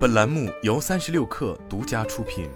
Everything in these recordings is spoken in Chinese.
本栏目由三十六氪独家出品。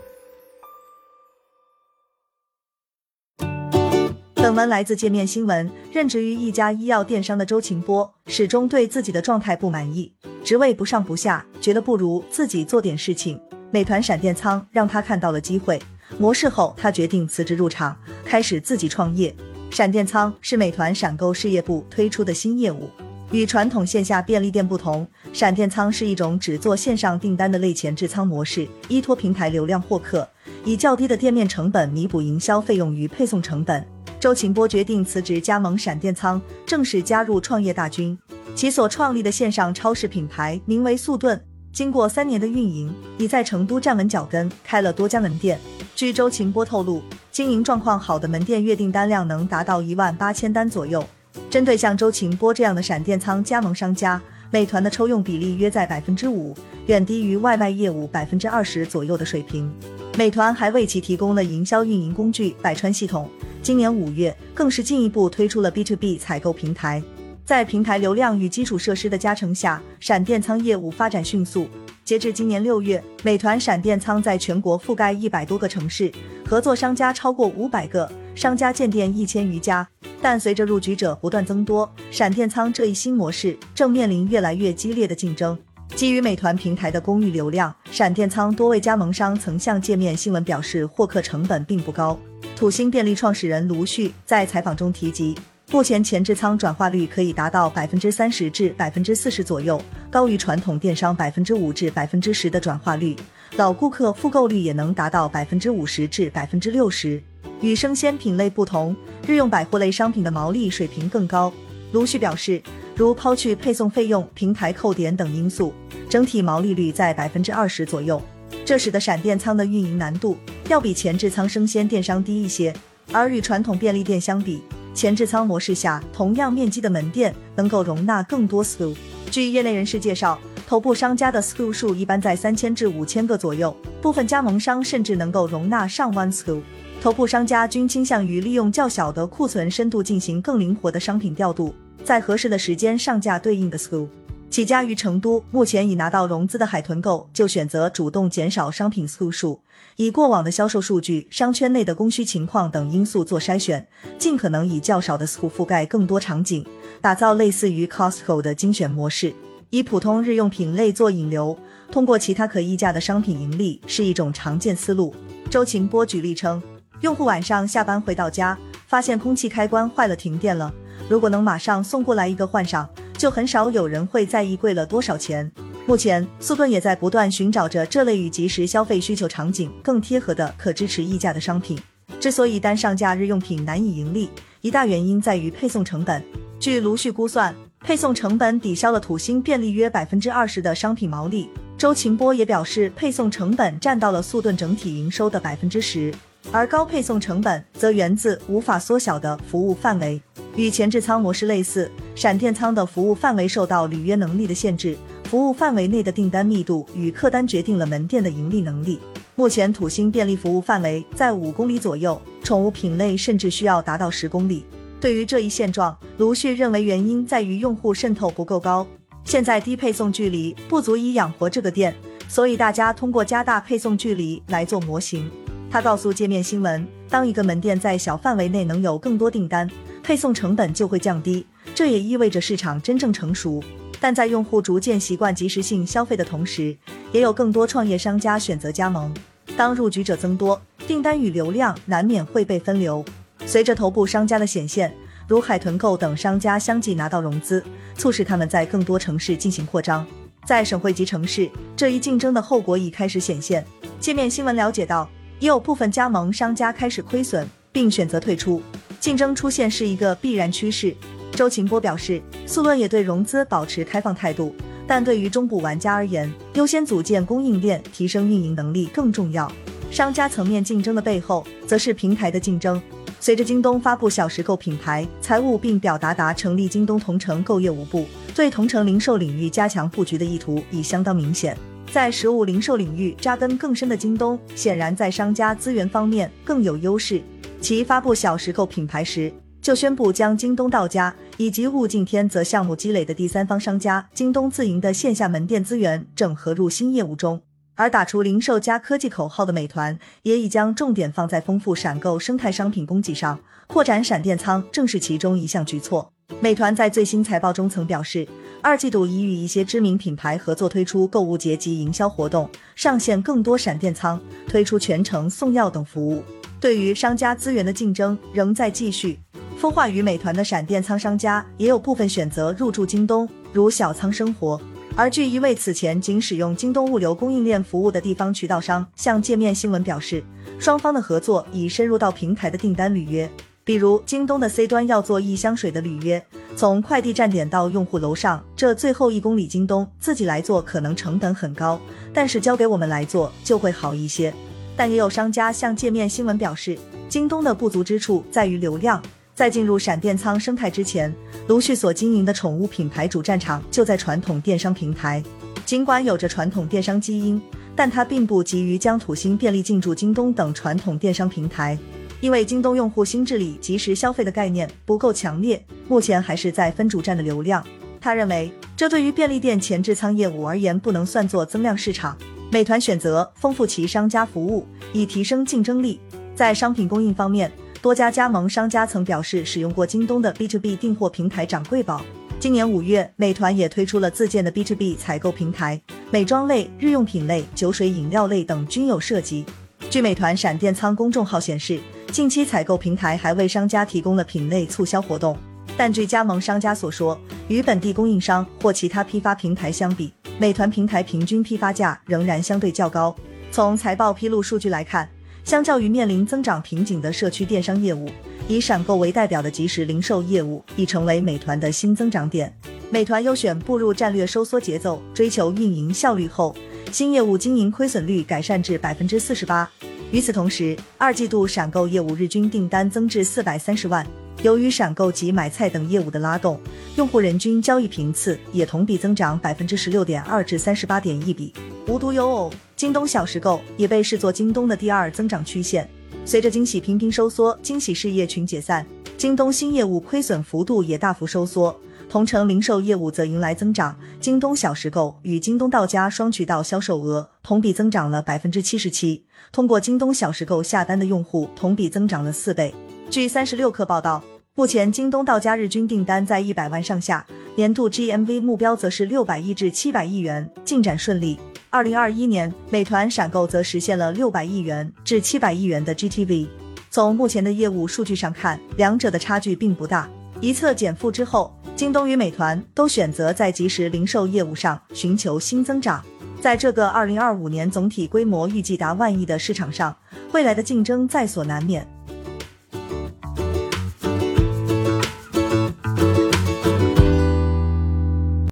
本文来自界面新闻。任职于一家医药电商的周晴波，始终对自己的状态不满意，职位不上不下，觉得不如自己做点事情。美团闪电仓让他看到了机会模式后，他决定辞职入场，开始自己创业。闪电仓是美团闪购事业部推出的新业务。与传统线下便利店不同，闪电仓是一种只做线上订单的类前置仓模式，依托平台流量获客，以较低的店面成本弥补营销费用与配送成本。周秦波决定辞职加盟闪电仓，正式加入创业大军。其所创立的线上超市品牌名为速顿，经过三年的运营，已在成都站稳脚跟，开了多家门店。据周秦波透露，经营状况好的门店月订单量能达到一万八千单左右。针对像周晴波这样的闪电仓加盟商家，美团的抽用比例约在百分之五，远低于外卖业务百分之二十左右的水平。美团还为其提供了营销运营工具百川系统，今年五月更是进一步推出了 B to B 采购平台。在平台流量与基础设施的加成下，闪电仓业务发展迅速。截至今年六月，美团闪电仓在全国覆盖一百多个城市，合作商家超过五百个，商家建店一千余家。但随着入局者不断增多，闪电仓这一新模式正面临越来越激烈的竞争。基于美团平台的公域流量，闪电仓多位加盟商曾向界面新闻表示，获客成本并不高。土星便利创始人卢旭在采访中提及，目前前置仓转化率可以达到百分之三十至百分之四十左右，高于传统电商百分之五至百分之十的转化率。老顾客复购率也能达到百分之五十至百分之六十。与生鲜品类不同，日用百货类商品的毛利水平更高。卢旭表示，如抛去配送费用、平台扣点等因素，整体毛利率在百分之二十左右。这使得闪电仓的运营难度要比前置仓生鲜电商低一些。而与传统便利店相比，前置仓模式下同样面积的门店能够容纳更多 SKU。据业内人士介绍，头部商家的 SKU 数一般在三千至五千个左右，部分加盟商甚至能够容纳上万 SKU。头部商家均倾向于利用较小的库存深度进行更灵活的商品调度，在合适的时间上架对应的 SKU。起家于成都，目前已拿到融资的海豚购就选择主动减少商品 SKU 数，以过往的销售数据、商圈内的供需情况等因素做筛选，尽可能以较少的 SKU 覆盖更多场景，打造类似于 Costco 的精选模式。以普通日用品类做引流，通过其他可议价的商品盈利是一种常见思路。周晴波举例称。用户晚上下班回到家，发现空气开关坏了，停电了。如果能马上送过来一个换上，就很少有人会在意贵了多少钱。目前，速顿也在不断寻找着这类与即时消费需求场景更贴合的可支持溢价的商品。之所以单上架日用品难以盈利，一大原因在于配送成本。据卢旭估算，配送成本抵消了土星便利约百分之二十的商品毛利。周秦波也表示，配送成本占到了速顿整体营收的百分之十。而高配送成本则源自无法缩小的服务范围，与前置仓模式类似，闪电仓的服务范围受到履约能力的限制，服务范围内的订单密度与客单决定了门店的盈利能力。目前土星便利服务范围在五公里左右，宠物品类甚至需要达到十公里。对于这一现状，卢旭认为原因在于用户渗透不够高，现在低配送距离不足以养活这个店，所以大家通过加大配送距离来做模型。他告诉界面新闻，当一个门店在小范围内能有更多订单，配送成本就会降低，这也意味着市场真正成熟。但在用户逐渐习惯及时性消费的同时，也有更多创业商家选择加盟。当入局者增多，订单与流量难免会被分流。随着头部商家的显现，如海豚购等商家相继拿到融资，促使他们在更多城市进行扩张。在省会级城市，这一竞争的后果已开始显现。界面新闻了解到。也有部分加盟商家开始亏损，并选择退出，竞争出现是一个必然趋势。周秦波表示，速论也对融资保持开放态度，但对于中部玩家而言，优先组建供应链、提升运营能力更重要。商家层面竞争的背后，则是平台的竞争。随着京东发布小时购品牌财务，并表达达成立京东同城购业务部，对同城零售领域加强布局的意图已相当明显。在实物零售领域扎根更深的京东，显然在商家资源方面更有优势。其发布小时购品牌时，就宣布将京东到家以及物竞天择项目积累的第三方商家京东自营的线下门店资源整合入新业务中。而打出零售加科技口号的美团，也已将重点放在丰富闪购生态商品供给上，扩展闪电仓正是其中一项举措。美团在最新财报中曾表示，二季度已与一些知名品牌合作推出购物节及营销活动，上线更多闪电仓，推出全程送药等服务。对于商家资源的竞争仍在继续，孵化于美团的闪电仓商家也有部分选择入驻京东，如小仓生活。而据一位此前仅使用京东物流供应链服务的地方渠道商向界面新闻表示，双方的合作已深入到平台的订单履约。比如，京东的 C 端要做一箱水的履约，从快递站点到用户楼上，这最后一公里，京东自己来做可能成本很高，但是交给我们来做就会好一些。但也有商家向界面新闻表示，京东的不足之处在于流量。在进入闪电仓生态之前，卢旭所经营的宠物品牌主战场就在传统电商平台。尽管有着传统电商基因，但他并不急于将土星便利进驻京东等传统电商平台，因为京东用户心智里即时消费的概念不够强烈，目前还是在分主站的流量。他认为，这对于便利店前置仓业务而言不能算作增量市场。美团选择丰富其商家服务，以提升竞争力。在商品供应方面。多家加盟商家曾表示使用过京东的 B to B 订货平台掌柜宝。今年五月，美团也推出了自建的 B to B 采购平台，美妆类、日用品类、酒水饮料类等均有涉及。据美团闪电仓公众号显示，近期采购平台还为商家提供了品类促销活动。但据加盟商家所说，与本地供应商或其他批发平台相比，美团平台平均批发价仍然相对较高。从财报披露数据来看。相较于面临增长瓶颈的社区电商业务，以闪购为代表的即时零售业务已成为美团的新增长点。美团优选步入战略收缩节奏，追求运营效率后，新业务经营亏损率改善至百分之四十八。与此同时，二季度闪购业务日均订单增至四百三十万。由于闪购及买菜等业务的拉动，用户人均交易频次也同比增长百分之十六点二至三十八点一比。无独有偶。京东小时购也被视作京东的第二增长曲线。随着惊喜频频收缩，惊喜事业群解散，京东新业务亏损幅度也大幅收缩。同城零售业务则迎来增长，京东小时购与京东到家双渠道销售额同比增长了百分之七十七，通过京东小时购下单的用户同比增长了四倍。据三十六氪报道，目前京东到家日均订单在一百万上下，年度 GMV 目标则是六百亿至七百亿元，进展顺利。二零二一年，美团闪购则实现了六百亿元至七百亿元的 GTV。从目前的业务数据上看，两者的差距并不大。一测减负之后，京东与美团都选择在即时零售业务上寻求新增长。在这个二零二五年总体规模预计达万亿的市场上，未来的竞争在所难免。